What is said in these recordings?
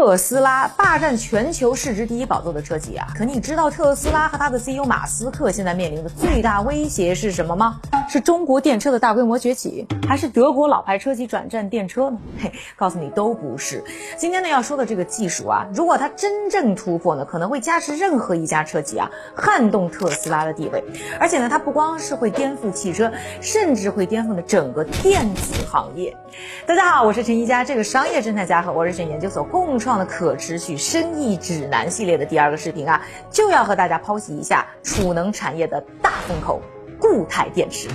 特斯拉霸占全球市值第一宝座的车企啊，可你知道特斯拉和它的 CEO 马斯克现在面临的最大威胁是什么吗？是中国电车的大规模崛起，还是德国老牌车企转战电车呢？嘿，告诉你都不是。今天呢要说的这个技术啊，如果它真正突破呢，可能会加持任何一家车企啊，撼动特斯拉的地位。而且呢，它不光是会颠覆汽车，甚至会颠覆呢整个电子行业。大家好，我是陈一佳，这个商业侦探家和沃瑞逊研究所共创。创的可持续生意指南系列的第二个视频啊，就要和大家剖析一下储能产业的大风口——固态电池。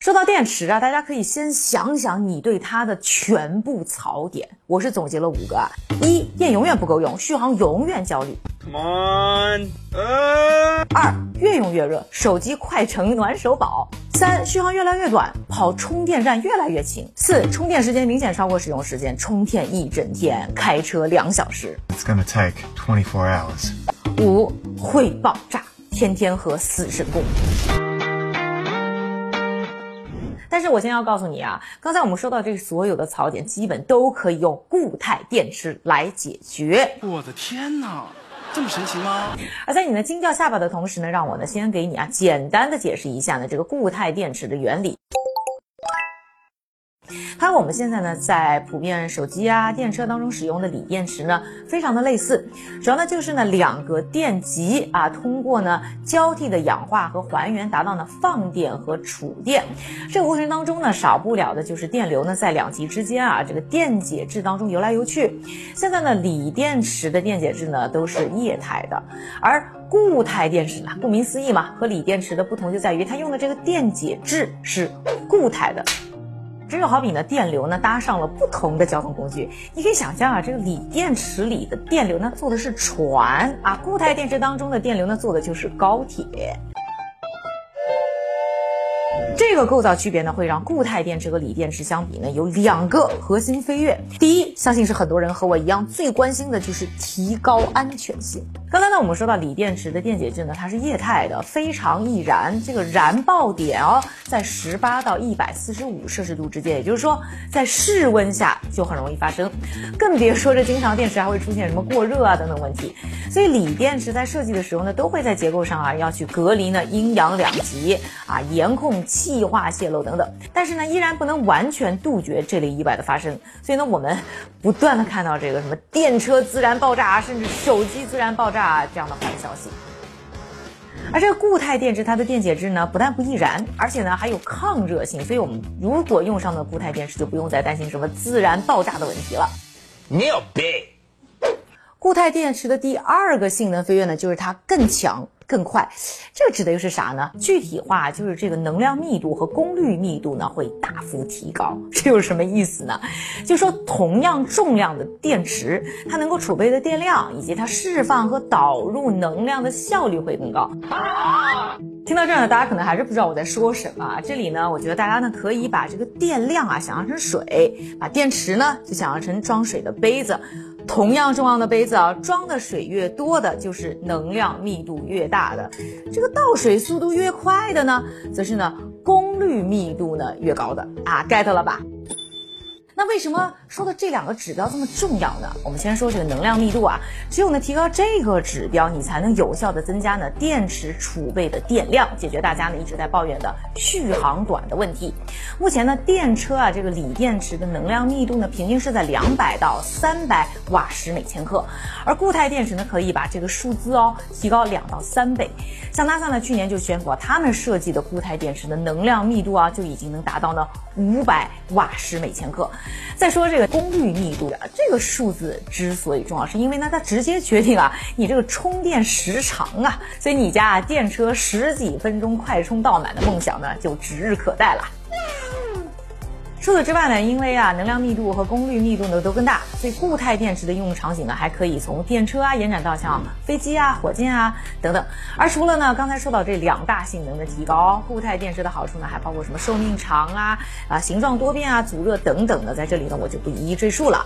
说到电池啊，大家可以先想想你对它的全部槽点。我是总结了五个：啊：一、电永远不够用，续航永远焦虑；Come on，二、越用越热，手机快成暖手宝。三续航越来越短，跑充电站越来越勤。四充电时间明显超过使用时间，充电一整天，开车两小时。It's gonna take twenty four hours。五会爆炸，天天和死神共舞。但是我先要告诉你啊，刚才我们说到这所有的槽点，基本都可以用固态电池来解决。我的天哪！这么神奇吗？而在你呢惊掉下巴的同时呢，让我呢先给你啊简单的解释一下呢这个固态电池的原理。它和我们现在呢在普遍手机啊、电车当中使用的锂电池呢，非常的类似，主要呢就是呢两个电极啊，通过呢交替的氧化和还原，达到呢放电和储电。这个过程当中呢，少不了的就是电流呢在两极之间啊，这个电解质当中游来游去。现在呢锂电池的电解质呢都是液态的，而固态电池呢，顾名思义嘛，和锂电池的不同就在于它用的这个电解质是固态的。这就好比呢，电流呢搭上了不同的交通工具，你可以想象啊，这个锂电池里的电流呢坐的是船啊，固态电池当中的电流呢坐的就是高铁。这个构造区别呢，会让固态电池和锂电池相比呢，有两个核心飞跃。第一，相信是很多人和我一样最关心的，就是提高安全性。刚才呢，我们说到锂电池的电解质呢，它是液态的，非常易燃，这个燃爆点哦，在十八到一百四十五摄氏度之间，也就是说，在室温下就很容易发生，更别说这经常电池还会出现什么过热啊等等问题。所以锂电池在设计的时候呢，都会在结构上啊，要去隔离呢阴阳两极啊，严控气化泄漏等等。但是呢，依然不能完全杜绝这类意外的发生。所以呢，我们不断的看到这个什么电车自燃爆炸，甚至手机自燃爆炸。啊，这样的坏消息。而这个固态电池，它的电解质呢，不但不易燃，而且呢还有抗热性，所以我们如果用上了固态电池，就不用再担心什么自燃爆炸的问题了。你有病！固态电池的第二个性能飞跃呢，就是它更强。更快，这指的又是啥呢？具体化就是这个能量密度和功率密度呢会大幅提高。这有什么意思呢？就说同样重量的电池，它能够储备的电量以及它释放和导入能量的效率会更高。听到这儿呢，大家可能还是不知道我在说什么。这里呢，我觉得大家呢可以把这个电量啊想象成水，把电池呢就想象成装水的杯子。同样重要的杯子啊，装的水越多的，就是能量密度越大的；这个倒水速度越快的呢，则是呢功率密度呢越高的啊，get 了吧？那为什么说的这两个指标这么重要呢？我们先说这个能量密度啊，只有呢提高这个指标，你才能有效的增加呢电池储备的电量，解决大家呢一直在抱怨的续航短的问题。目前呢电车啊这个锂电池的能量密度呢平均是在两百到三百瓦时每千克，而固态电池呢可以把这个数字哦提高两到三倍。像 NASA 呢去年就宣布啊，他们设计的固态电池的能量密度啊就已经能达到呢五百瓦时每千克。再说这个功率密度啊，这个数字之所以重要，是因为呢它直接决定啊 你这个充电时长啊，所以你家啊电车十几分钟快充到满的梦想呢就指日可待了。除此之外呢，因为啊能量密度和功率密度呢都更大，所以固态电池的应用场景呢还可以从电车啊延展到像飞机啊、火箭啊等等。而除了呢刚才说到这两大性能的提高，固态电池的好处呢还包括什么寿命长啊、啊形状多变啊、阻热等等的，在这里呢我就不一一赘述了。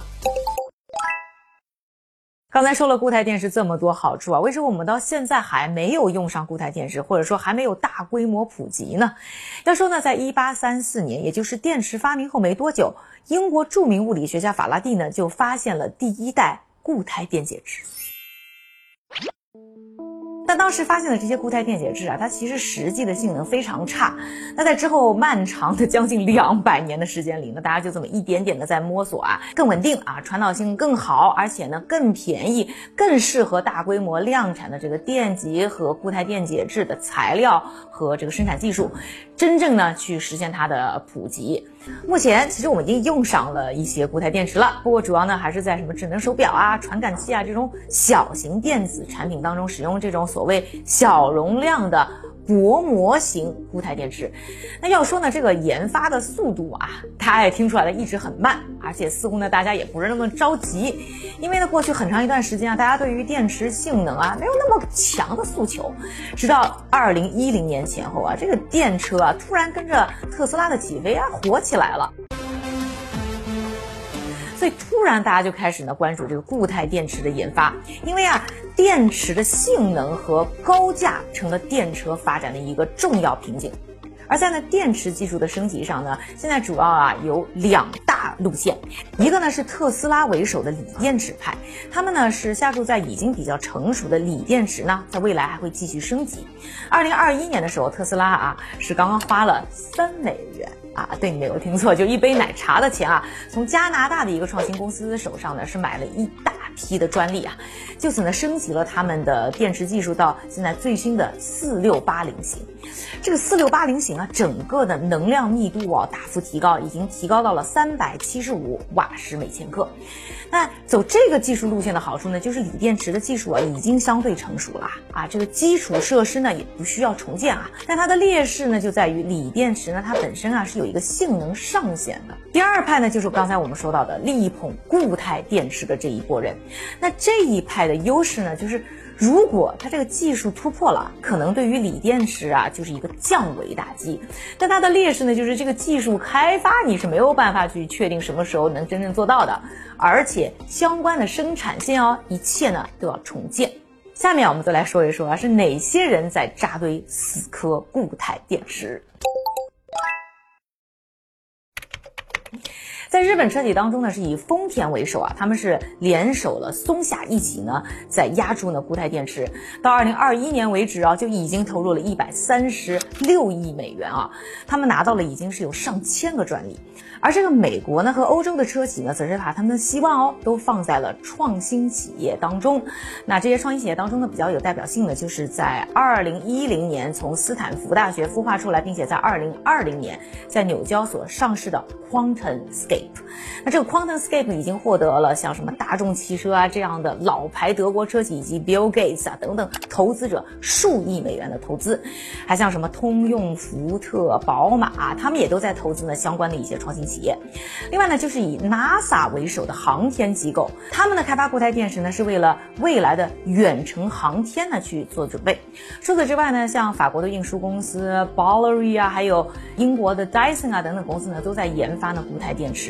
刚才说了固态电池这么多好处啊，为什么我们到现在还没有用上固态电池，或者说还没有大规模普及呢？要说呢，在一八三四年，也就是电池发明后没多久，英国著名物理学家法拉第呢就发现了第一代固态电解质。但当时发现的这些固态电解质啊，它其实实际的性能非常差。那在之后漫长的将近两百年的时间里呢，大家就这么一点点的在摸索啊，更稳定啊，传导性更好，而且呢更便宜，更适合大规模量产的这个电极和固态电解质的材料和这个生产技术，真正呢去实现它的普及。目前其实我们已经用上了一些固态电池了，不过主要呢还是在什么智能手表啊、传感器啊这种小型电子产品当中使用这种所谓小容量的。薄膜型固态电池，那要说呢，这个研发的速度啊，大家也听出来了，一直很慢，而且似乎呢，大家也不是那么着急，因为呢，过去很长一段时间啊，大家对于电池性能啊，没有那么强的诉求，直到二零一零年前后啊，这个电车啊，突然跟着特斯拉的起飞啊，火起来了。所以突然大家就开始呢关注这个固态电池的研发，因为啊电池的性能和高价成了电车发展的一个重要瓶颈。而在呢电池技术的升级上呢，现在主要啊有两大路线，一个呢是特斯拉为首的锂电池派，他们呢是下注在已经比较成熟的锂电池呢，在未来还会继续升级。二零二一年的时候，特斯拉啊是刚刚花了三美元。啊，对你没有听错，就一杯奶茶的钱啊！从加拿大的一个创新公司手上呢，是买了一大批的专利啊，就此呢升级了他们的电池技术到现在最新的四六八零型。这个四六八零型啊，整个的能量密度啊大幅提高，已经提高到了三百七十五瓦时每千克。那走这个技术路线的好处呢，就是锂电池的技术啊已经相对成熟了啊，这个基础设施呢也不需要重建啊。但它的劣势呢就在于锂电池呢它本身啊是有一个性能上限的。第二派呢就是刚才我们说到的力捧固态电池的这一波人，那这一派的优势呢就是。如果它这个技术突破了，可能对于锂电池啊就是一个降维打击。但它的劣势呢，就是这个技术开发你是没有办法去确定什么时候能真正做到的，而且相关的生产线哦，一切呢都要重建。下面我们再来说一说啊，是哪些人在扎堆死磕固态电池？在日本车企当中呢，是以丰田为首啊，他们是联手了松下一起呢，在压住呢固态电池。到二零二一年为止啊，就已经投入了一百三十六亿美元啊，他们拿到了已经是有上千个专利。而这个美国呢和欧洲的车企呢，则是把他们的希望哦都放在了创新企业当中。那这些创新企业当中呢，比较有代表性的，就是在二零一零年从斯坦福大学孵化出来，并且在二零二零年在纽交所上市的 Quantum Scape Scape。那这个 QuantumScape 已经获得了像什么大众汽车啊这样的老牌德国车企以及 Bill Gates 啊等等投资者数亿美元的投资，还像什么通用、福特、宝马，他们也都在投资呢相关的一些创新。企业，另外呢，就是以 NASA 为首的航天机构，他们的开发固态电池呢，是为了未来的远程航天呢去做准备。除此之外呢，像法国的运输公司 Bolloré 啊，还有英国的 Dyson 啊等等公司呢，都在研发呢固态电池，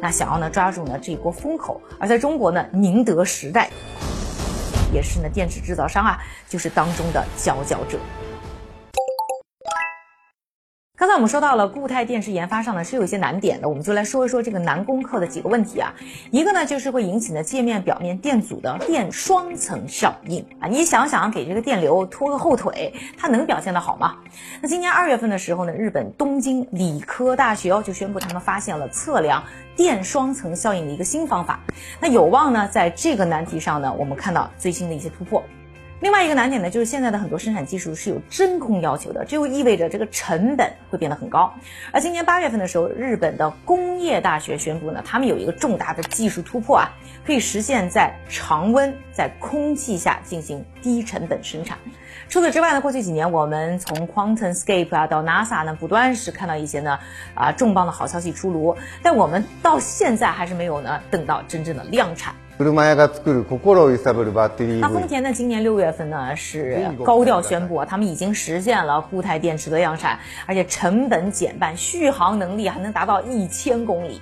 那想要呢抓住呢这一波风口。而在中国呢，宁德时代也是呢电池制造商啊，就是当中的佼佼者。刚才我们说到了固态电池研发上呢是有一些难点的，我们就来说一说这个难攻克的几个问题啊。一个呢就是会引起呢界面表面电阻的电双层效应啊。你想想给这个电流拖个后腿，它能表现的好吗？那今年二月份的时候呢，日本东京理科大学哦就宣布他们发现了测量电双层效应的一个新方法，那有望呢在这个难题上呢我们看到最新的一些突破。另外一个难点呢，就是现在的很多生产技术是有真空要求的，这就意味着这个成本会变得很高。而今年八月份的时候，日本的工业大学宣布呢，他们有一个重大的技术突破啊，可以实现在常温在空气下进行低成本生产。除此之外呢，过去几年我们从 QuantumScape 啊到 NASA 呢，不断是看到一些呢啊重磅的好消息出炉，但我们到现在还是没有呢等到真正的量产。車屋が作る心を揺さぶるバッテリー那丰 EV 田呢，今年六月份呢是高调宣布啊，他们已经实现了固态电池的量产，而且成本减半，续航能力还能达到一千公里。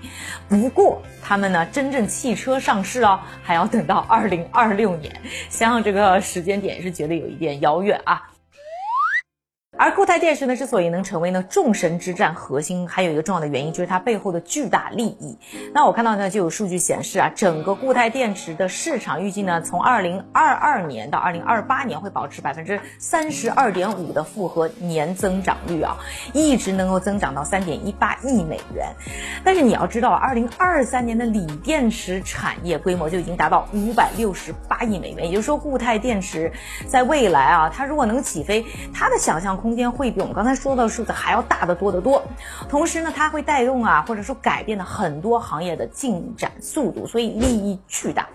不过他们呢，真正汽车上市哦，还要等到二零二六年，想想这个时间点是觉得有一点遥远啊。 而固态电池呢，之所以能成为呢众神之战核心，还有一个重要的原因就是它背后的巨大利益。那我看到呢，就有数据显示啊，整个固态电池的市场预计呢，从二零二二年到二零二八年会保持百分之三十二点五的复合年增长率啊，一直能够增长到三点一八亿美元。但是你要知道，二零二三年的锂电池产业规模就已经达到五百六十八亿美元，也就是说，固态电池在未来啊，它如果能起飞，它的想象空空间会比我们刚才说的数字还要大得多得多。同时呢，它会带动啊，或者说改变了很多行业的进展速度，所以利益巨大。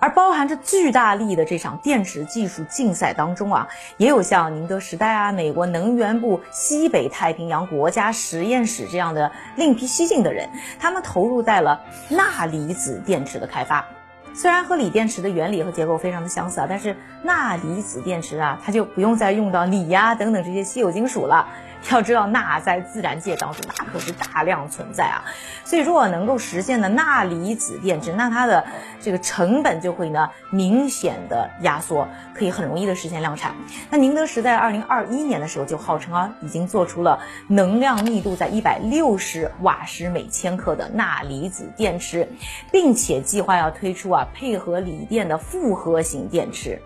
而包含着巨大利益的这场电池技术竞赛当中啊，也有像宁德时代啊、美国能源部西北太平洋国家实验室这样的另辟蹊径的人，他们投入在了钠离子电池的开发。虽然和锂电池的原理和结构非常的相似啊，但是钠离子电池啊，它就不用再用到锂呀、等等这些稀有金属了。要知道，钠在自然界当中那可是大量存在啊，所以如果能够实现的钠离子电池，那它的这个成本就会呢明显的压缩，可以很容易的实现量产。那宁德时代二零二一年的时候就号称啊，已经做出了能量密度在一百六十瓦时每千克的钠离子电池，并且计划要推出啊配合锂电的复合型电池。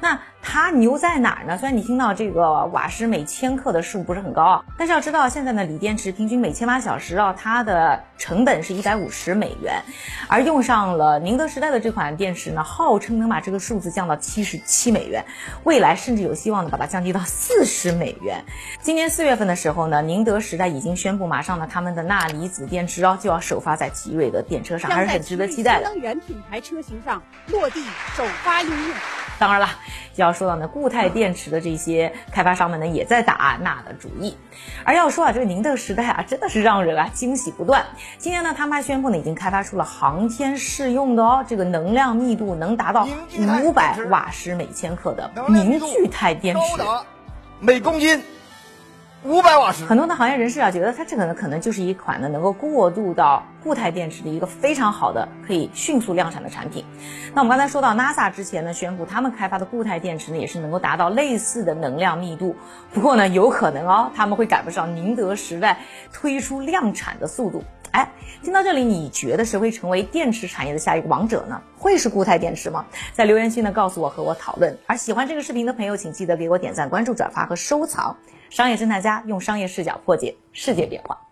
那它牛在哪儿呢？虽然你听到这个瓦时每千克的数不是很高啊，但是要知道现在呢，锂电池平均每千瓦小时啊，它的成本是一百五十美元，而用上了宁德时代的这款电池呢，号称能把这个数字降到七十七美元，未来甚至有希望呢把它降低到四十美元。今年四月份的时候呢，宁德时代已经宣布，马上呢他们的钠离子电池啊就要首发在奇瑞的电车上，还是很值得期待的。新能源品牌车型上落地首发应用。当然了，就要说到呢，固态电池的这些开发商们呢，也在打那的主意。而要说啊，这个宁德时代啊，真的是让人啊惊喜不断。今天呢，他们还宣布呢，已经开发出了航天适用的哦，这个能量密度能达到五百瓦时每千克的凝聚态电池。每公斤五百瓦时。很多的行业人士啊，觉得它这个呢，可能就是一款呢能够过渡到固态电池的一个非常好的可以迅速量产的产品。那我们刚才说到，NASA 之前呢宣布他们开发的固态电池呢，也是能够达到类似的能量密度。不过呢，有可能哦，他们会赶不上宁德时代推出量产的速度。哎，听到这里，你觉得谁会成为电池产业的下一个王者呢？会是固态电池吗？在留言区呢告诉我和我讨论。而喜欢这个视频的朋友，请记得给我点赞、关注、转发和收藏。商业侦探家用商业视角破解世界变化。